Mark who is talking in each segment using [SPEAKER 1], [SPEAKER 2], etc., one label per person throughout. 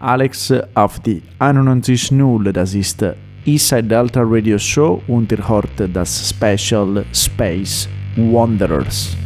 [SPEAKER 1] Alex auf die 91.0, das ist Eastside Delta Radio Show und ihr hört das Special Space Wanderers.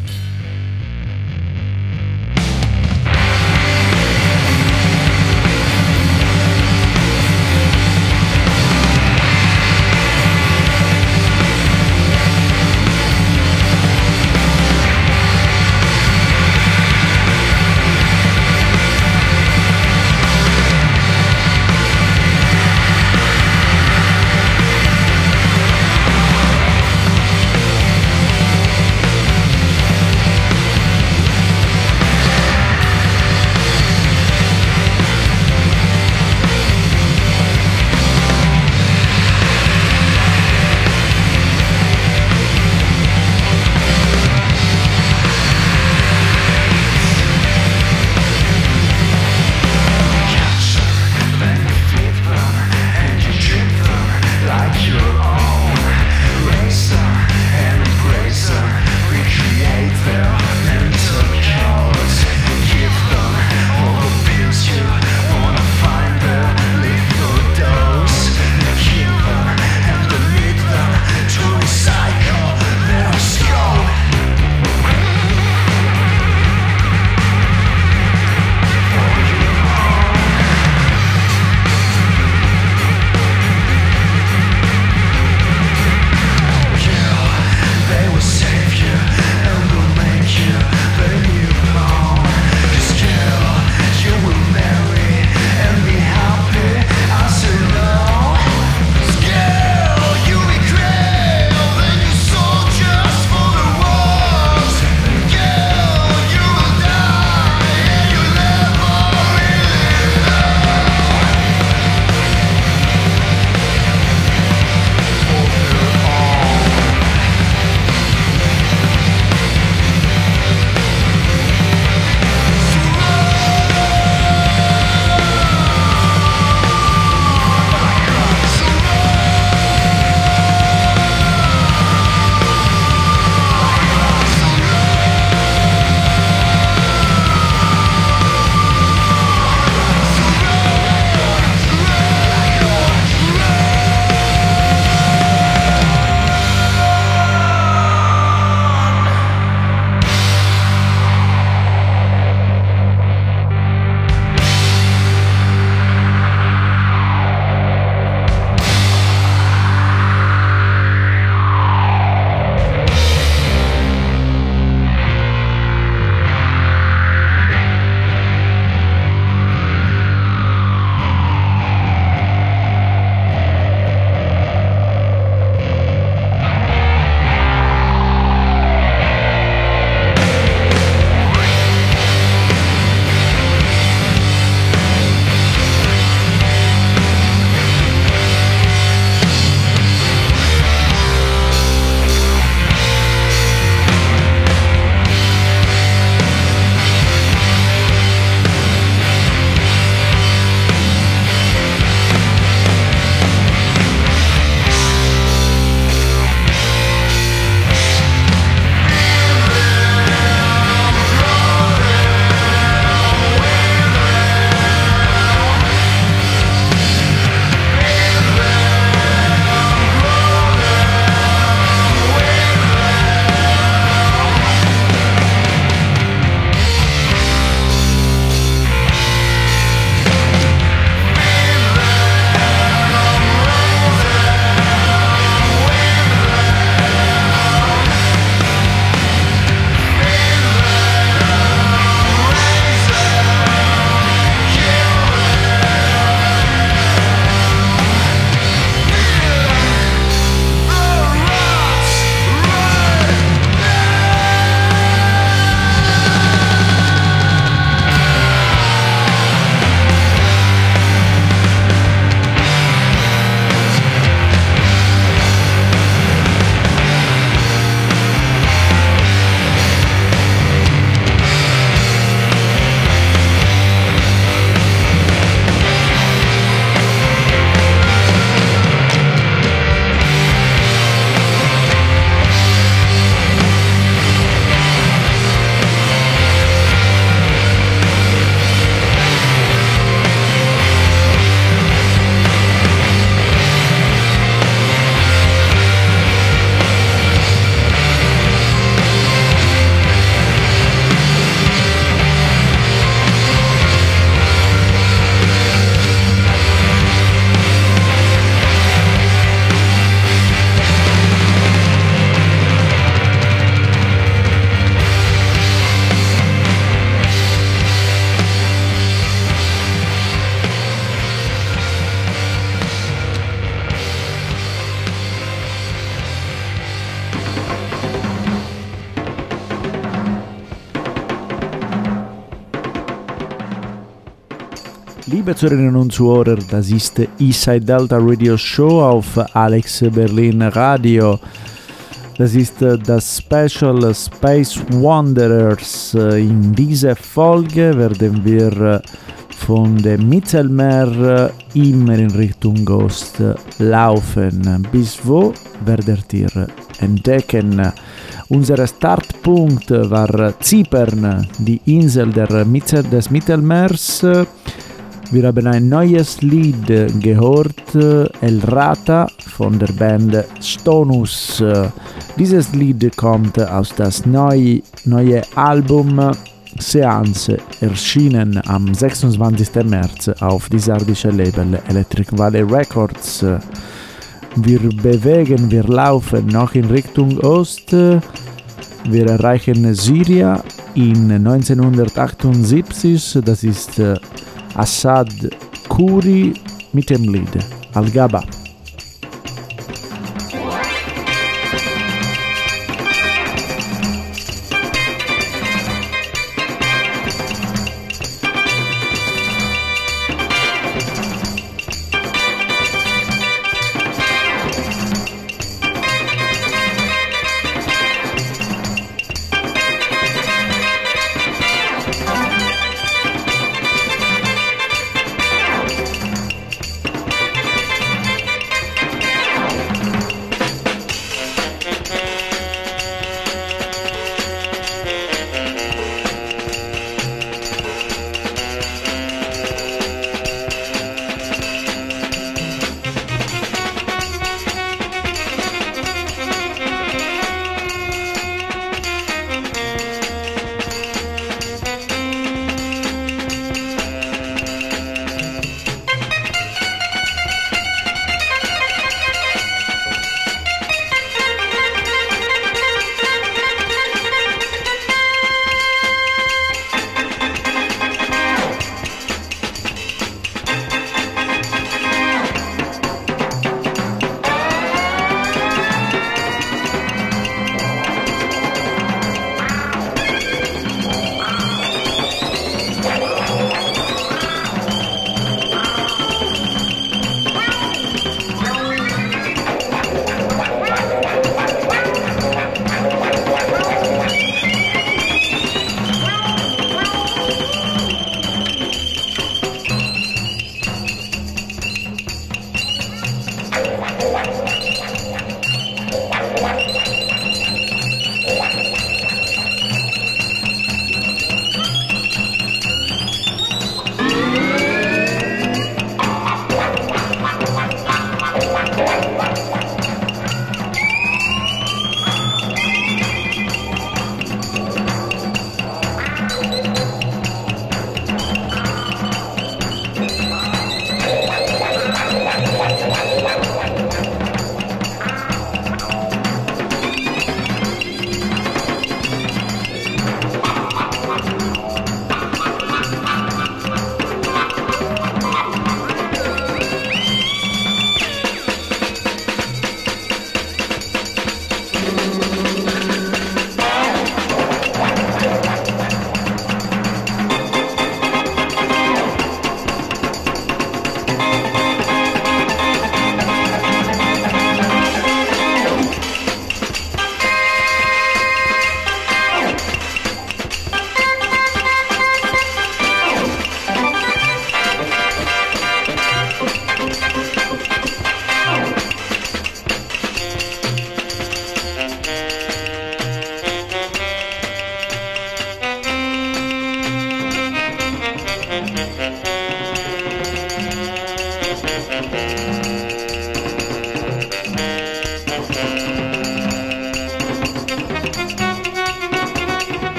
[SPEAKER 1] Liebe Zuhörerinnen und Zuhörer, das ist Eastside Delta Radio Show auf Alex Berlin Radio. Das ist das Special Space Wanderers. In dieser Folge werden wir von dem Mittelmeer immer in Richtung Ost laufen. Bis wo werdet ihr entdecken? Unser Startpunkt war Zypern, die Insel Mitte des Mittelmeers. Wir haben ein neues Lied gehört, El Rata von der Band Stonus. Dieses Lied kommt aus das neue, neue Album Seance, erschienen am 26. März auf die sardische Label Electric Valley Records. Wir bewegen, wir laufen noch in Richtung Ost. Wir erreichen Syria in 1978. Das ist Assad Kuri mit dem Lied Al-Gaba.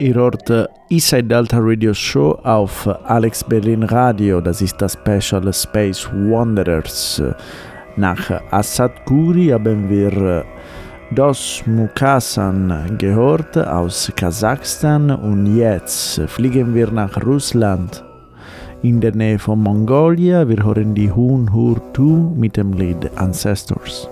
[SPEAKER 1] Ihr hört Eastside Delta Radio Show auf Alex Berlin Radio. Das ist das Special Space Wanderers. Nach Assad Guri haben wir Dos Mukasan gehört aus Kasachstan und jetzt fliegen wir nach Russland in der Nähe von Mongolia. Wir hören die Hun Hur Tu mit dem Lied Ancestors.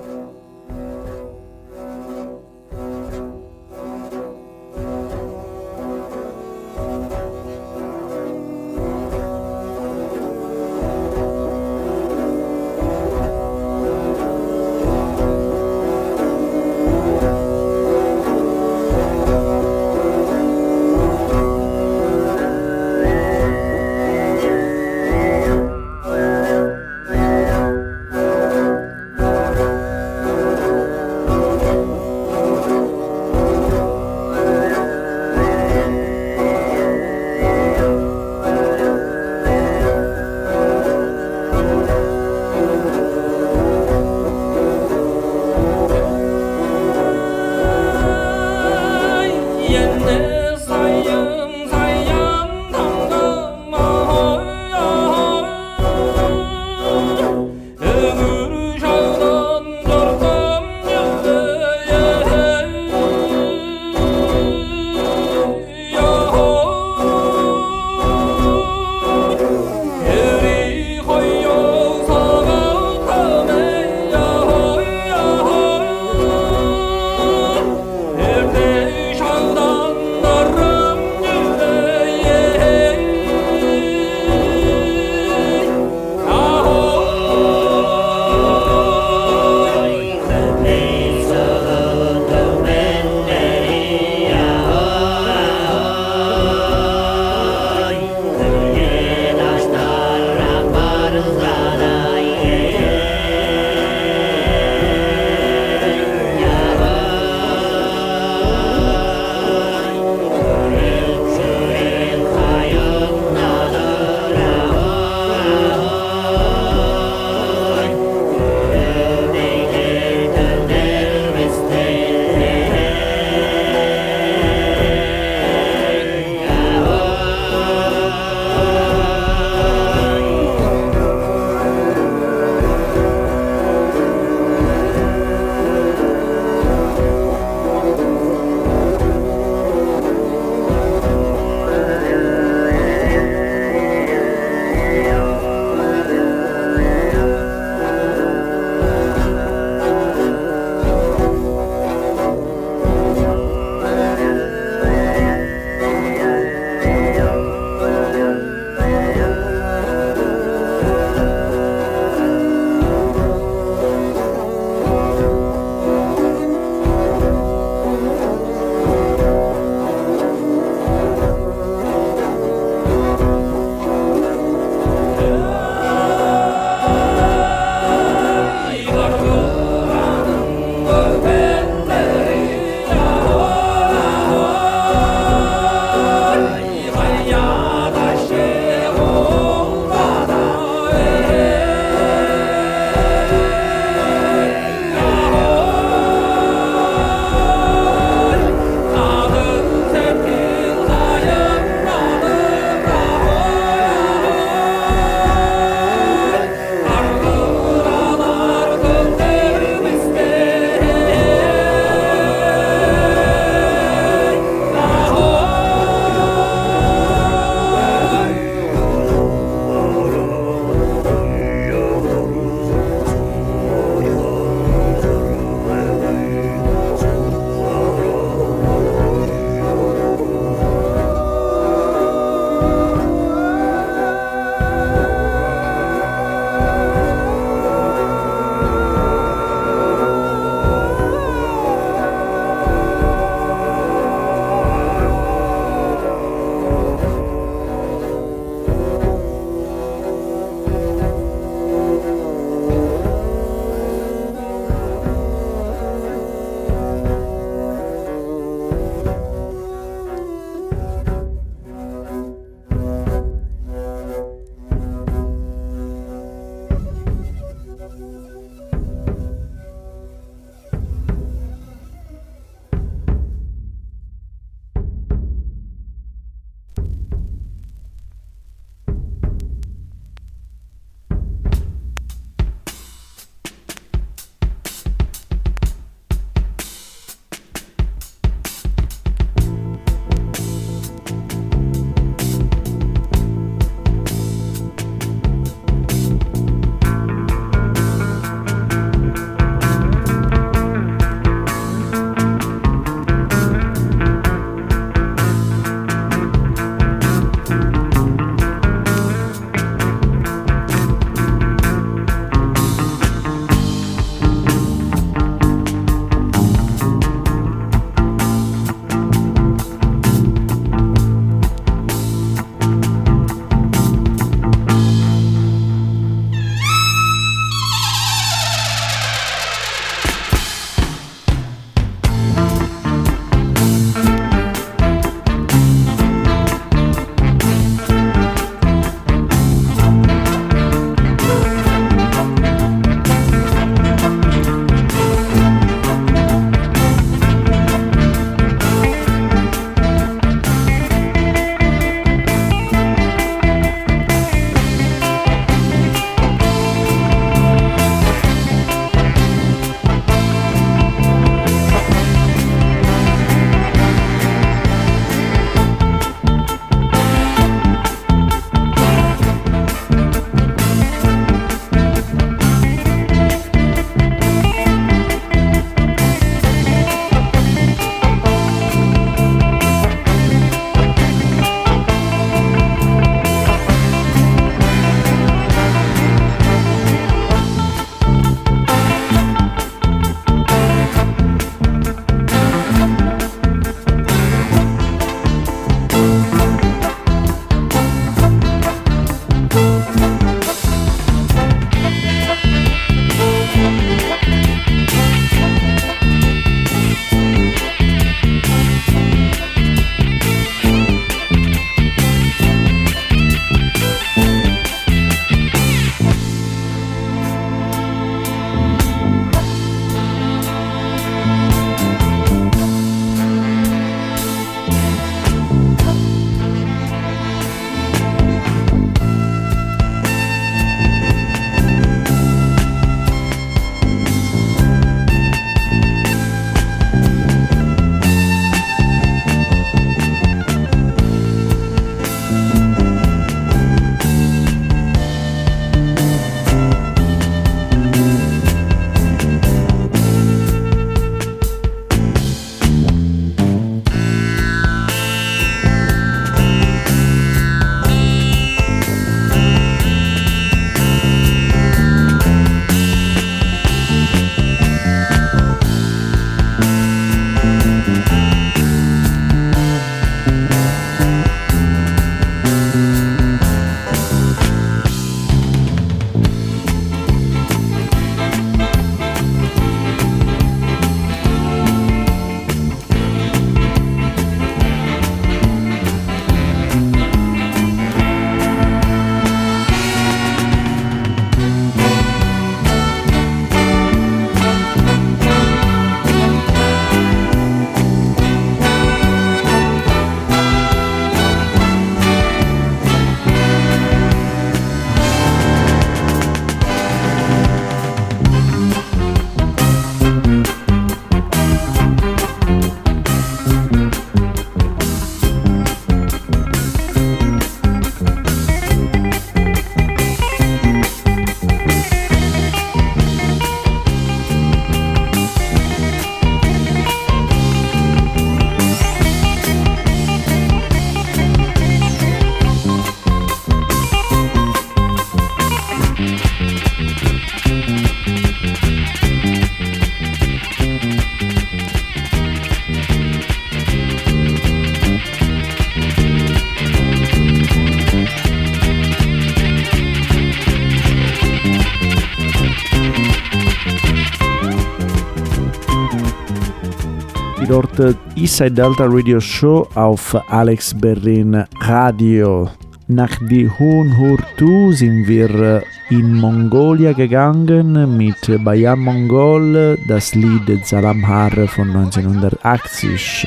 [SPEAKER 1] Inside Delta Radio Show auf Alex Berlin Radio. Nach die Hun Hurtu sind wir äh, in Mongolia gegangen mit Bayan Mongol, das Lied Zalamhar von 1980.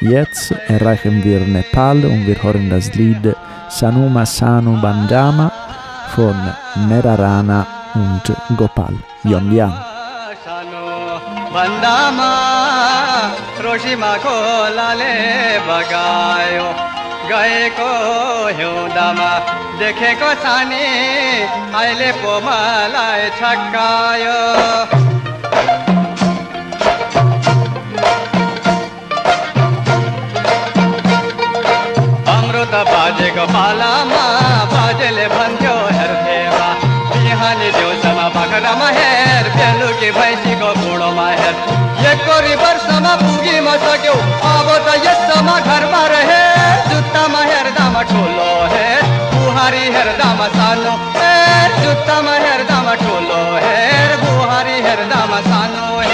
[SPEAKER 1] Jetzt erreichen wir Nepal und wir hören das Lied Sanuma Sanu Bandama von Merarana und Gopal Yonliang.
[SPEAKER 2] Bandama रोशीमा खोलाले बगायो। गएको हिउँदामा देखेको छानी अहिले पो मलाई छक्कायो। अमृत बाजेको पालामा बाजेले भन्थ्यो हेर्थेमा बिहानी देउसामा बाख्रामा हेर बेलुकी भैँसीको बुढोमा हेर। समा घर में रहे। जूता में ठोलो है। बुहारी हरदाम सानो है। जूता में हरदाम ठोलो है। बुहारी हरदाम सानो
[SPEAKER 3] है।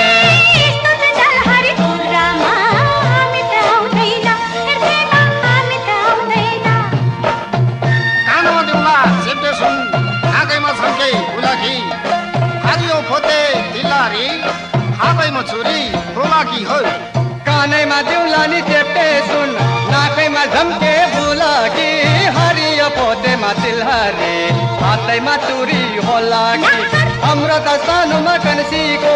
[SPEAKER 2] तिलहरी, आते मतूरी होला की हमरो दस्तानु मकन सीको,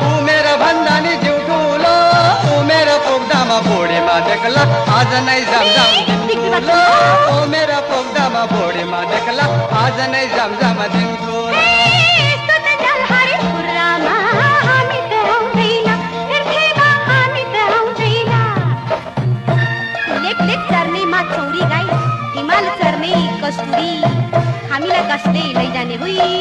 [SPEAKER 2] तू मेरा भंडानी जीव ढूलो। तू मेरा पोगदा मा बोड़े मा देखला, आज नहीं जम जम
[SPEAKER 4] ढूलो। तू मेरा पोगदा मा बोड़े मा
[SPEAKER 3] देखला, आज नहीं
[SPEAKER 4] जम जम दिन
[SPEAKER 1] Happy.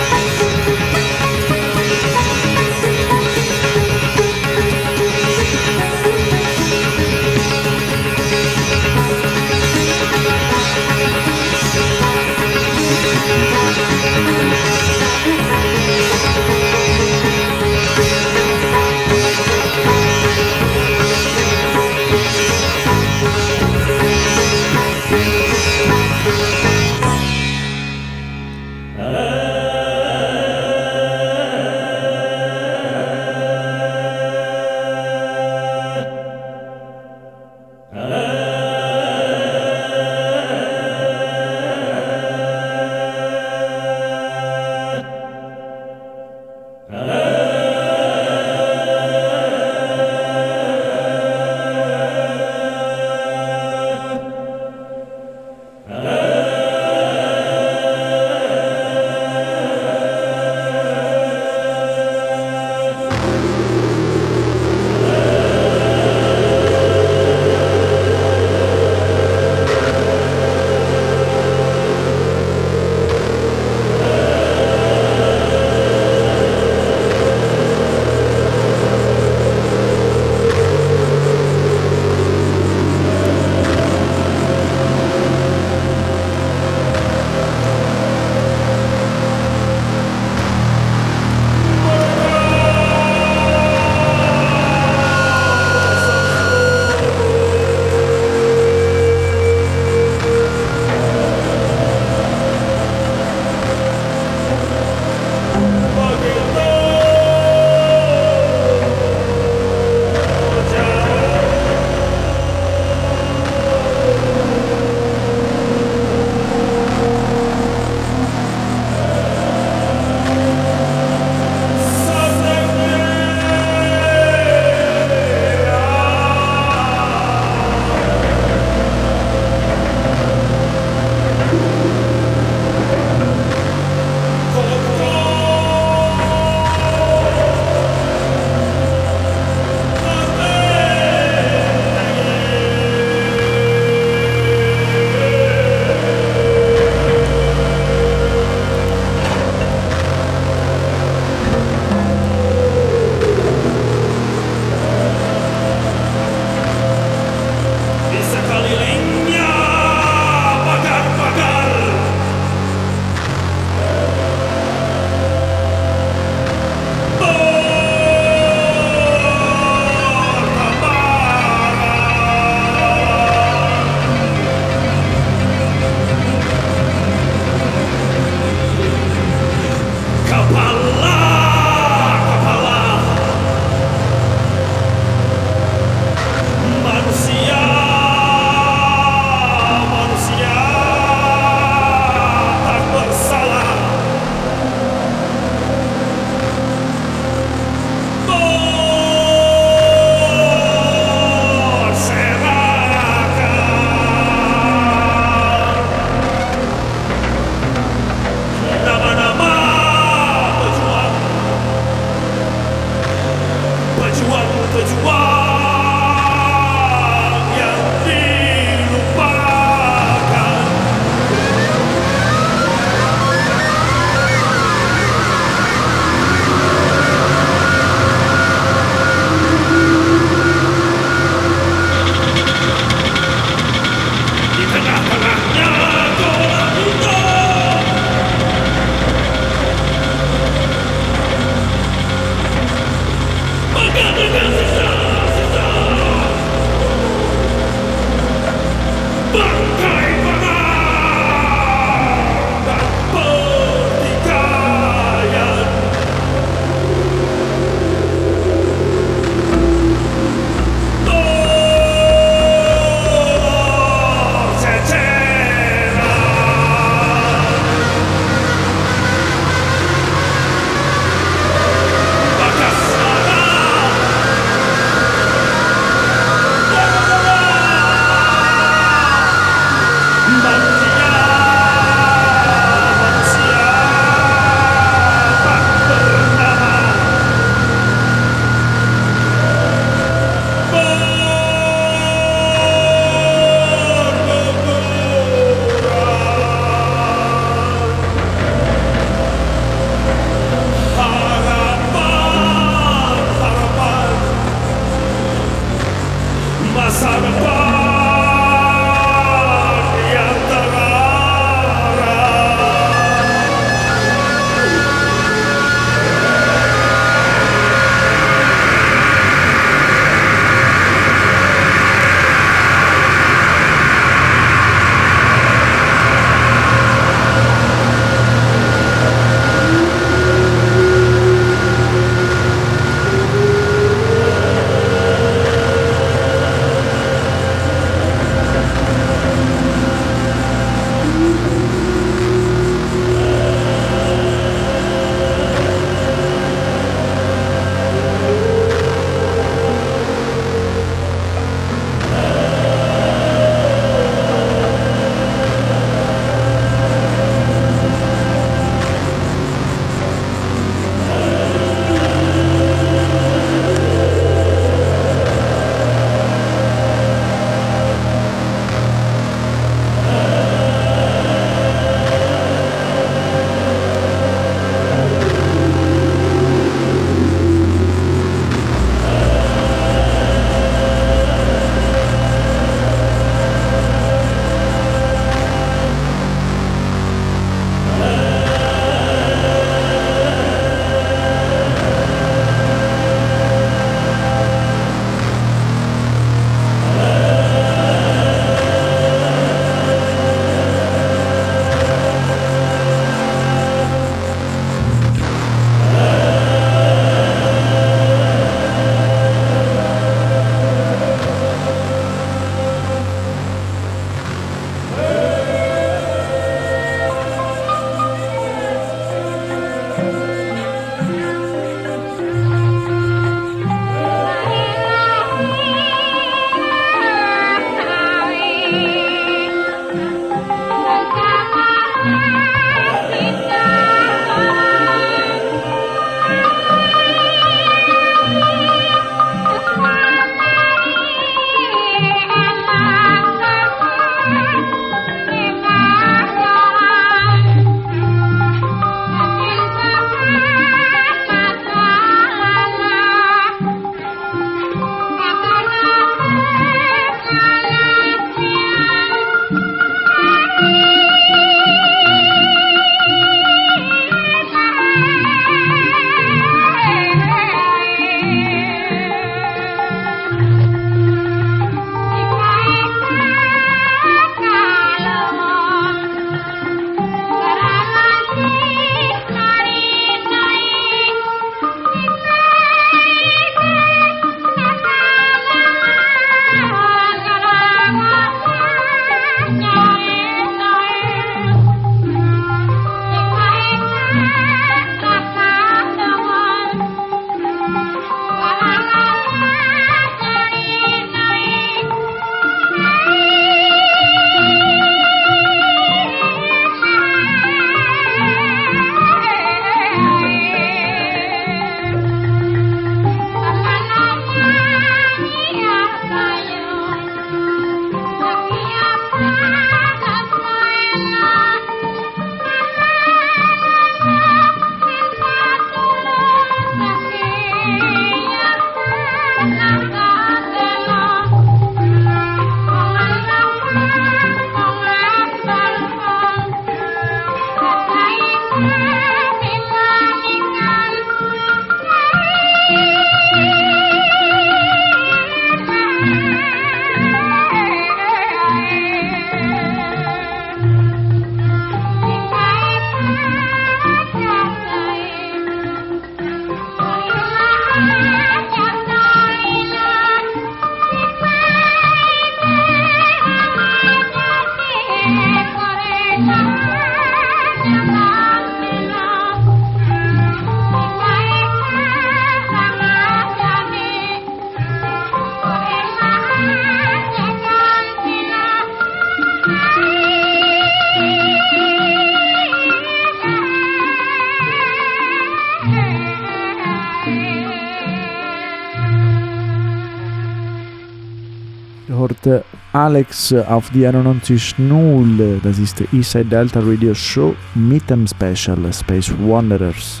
[SPEAKER 1] Alex auf die 91.0. Das ist der Eastside Delta Radio Show mit dem Special Space Wanderers.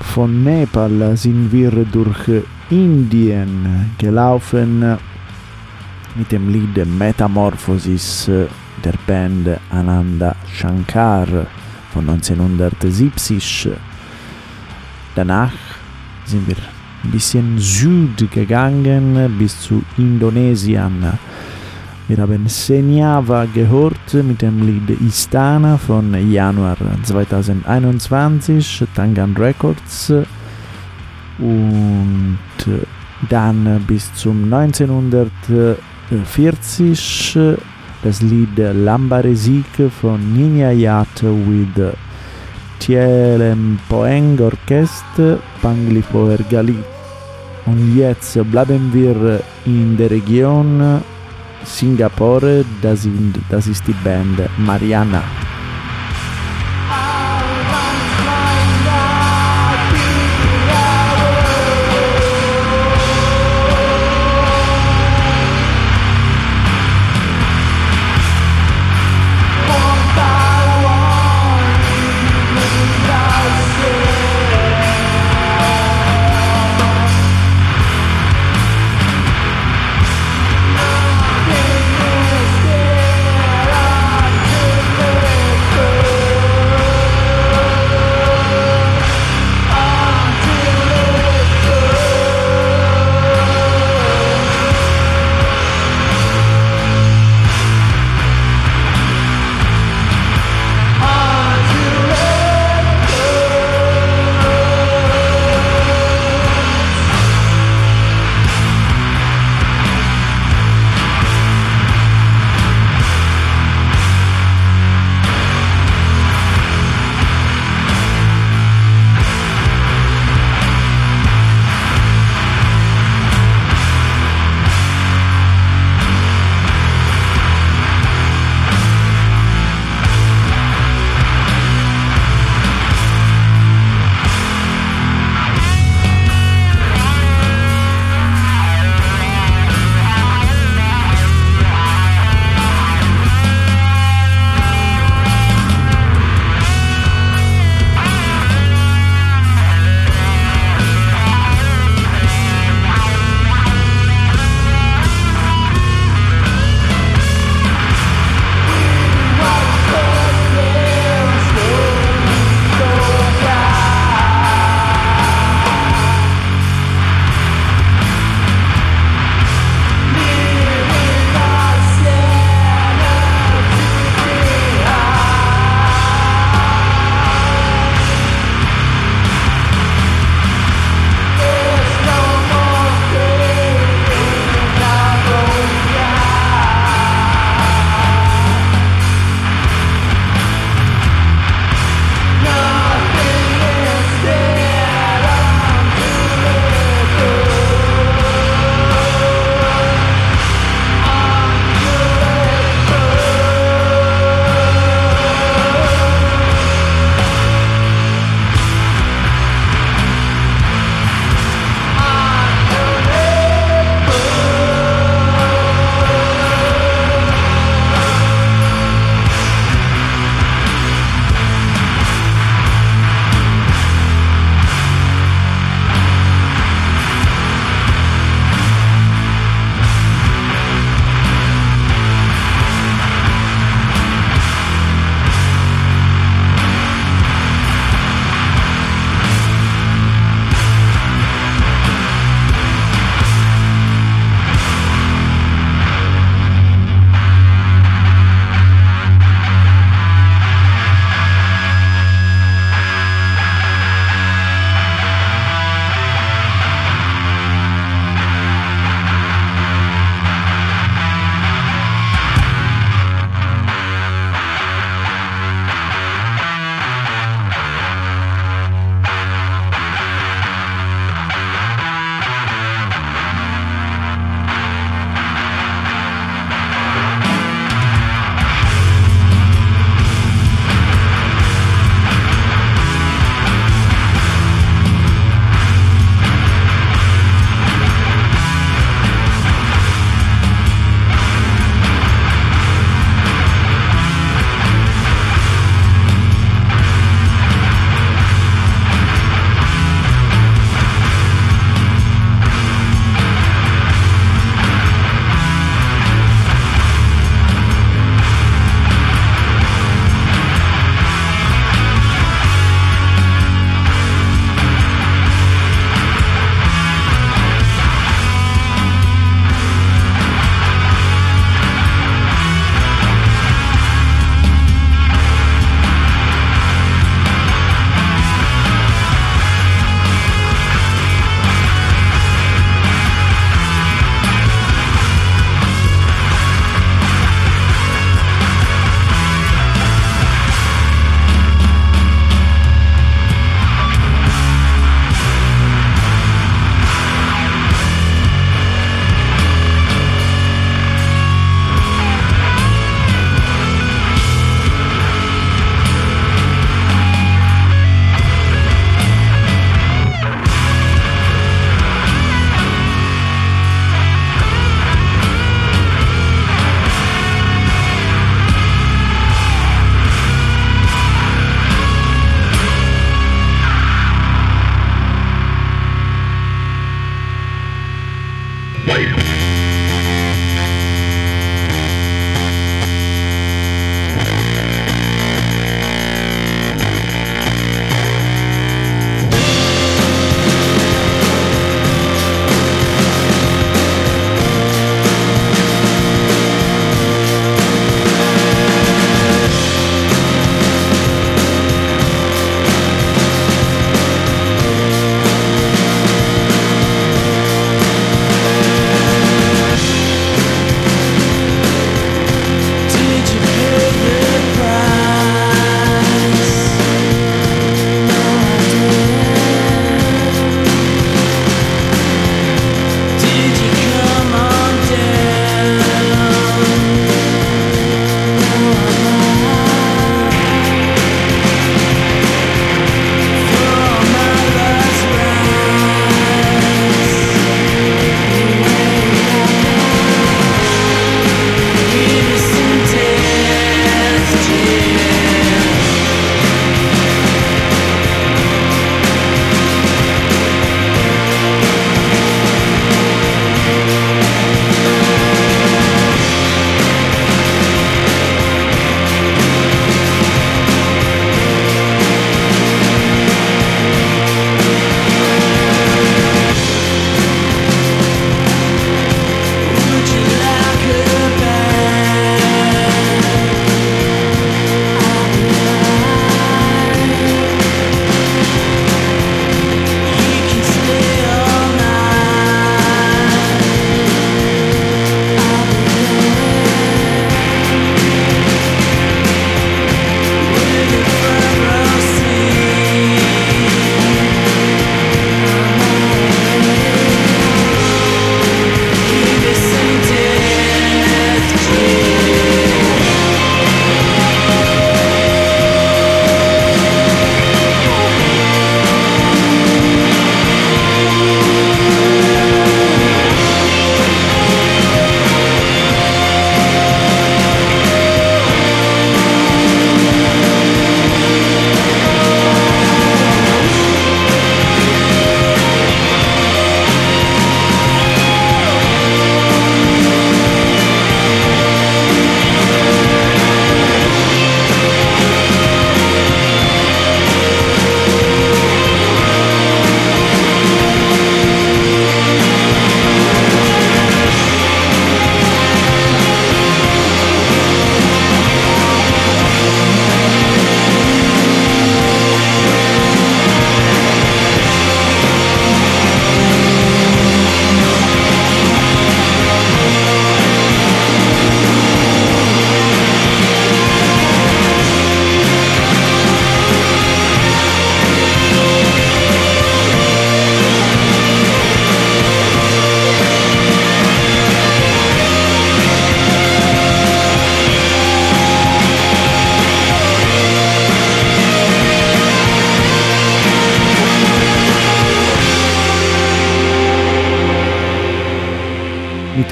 [SPEAKER 1] Von Nepal sind wir durch Indien gelaufen mit dem Lied Metamorphosis der Band Ananda Shankar von 1970. Danach sind wir ein bisschen Süd gegangen bis zu Indonesien. Wir haben Senjava gehört mit dem Lied Istana von Januar 2021, Tangan Records. Und dann bis zum 1940 das Lied Lambaresik von Nina Yat with Tielem Poeng Orchestre Panglipo Ergali. Und jetzt bleiben wir in der Region Singapore, das, sind, das ist Band Mariana.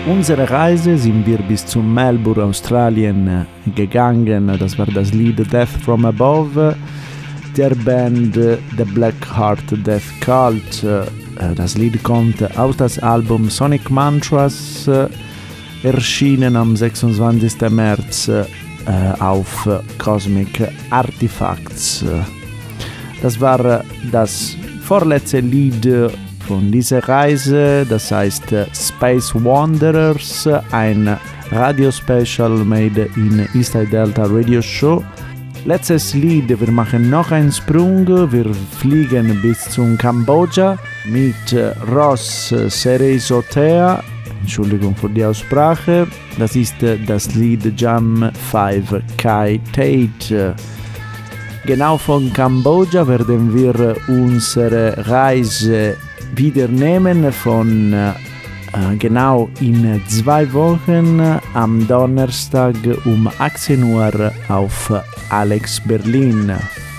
[SPEAKER 1] Mit unserer Reise sind wir bis zu Melbourne, Australien gegangen. Das war das Lied Death from Above der Band The Black Heart Death Cult. Das Lied kommt aus das Album Sonic Mantras, erschienen am 26. März auf Cosmic Artifacts. Das war das vorletzte Lied von dieser Reise, das heißt Space Wanderers, ein Radio-Special made in Eastside Delta Radio Show. Letztes Lied, wir machen noch einen Sprung, wir fliegen bis zum Kambodscha mit Ross Sereisotea, Entschuldigung für die Aussprache, das ist das Lied Jam 5 Kai Tate. Genau von Kambodscha werden wir unsere Reise wieder nehmen von äh, genau in zwei Wochen am Donnerstag um 18 Uhr auf Alex Berlin.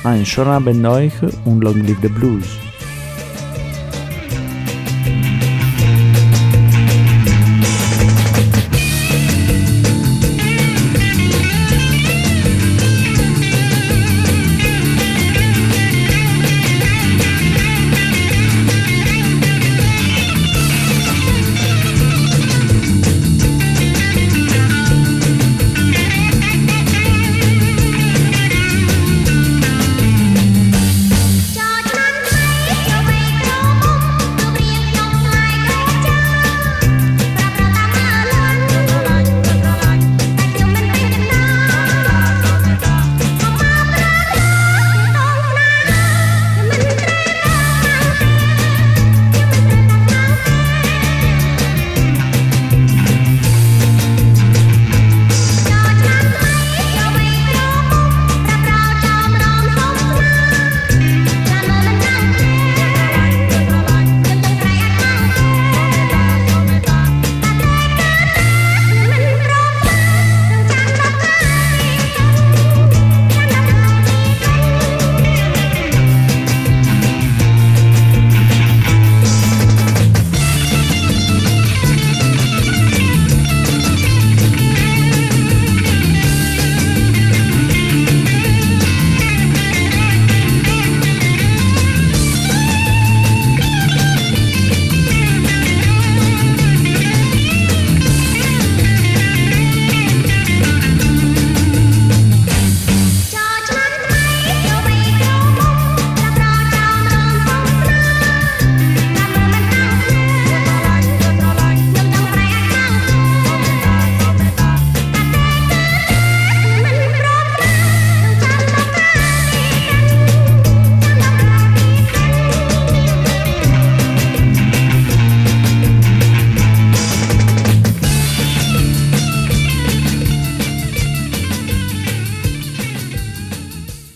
[SPEAKER 1] Ein schönen Abend euch und long live the blues.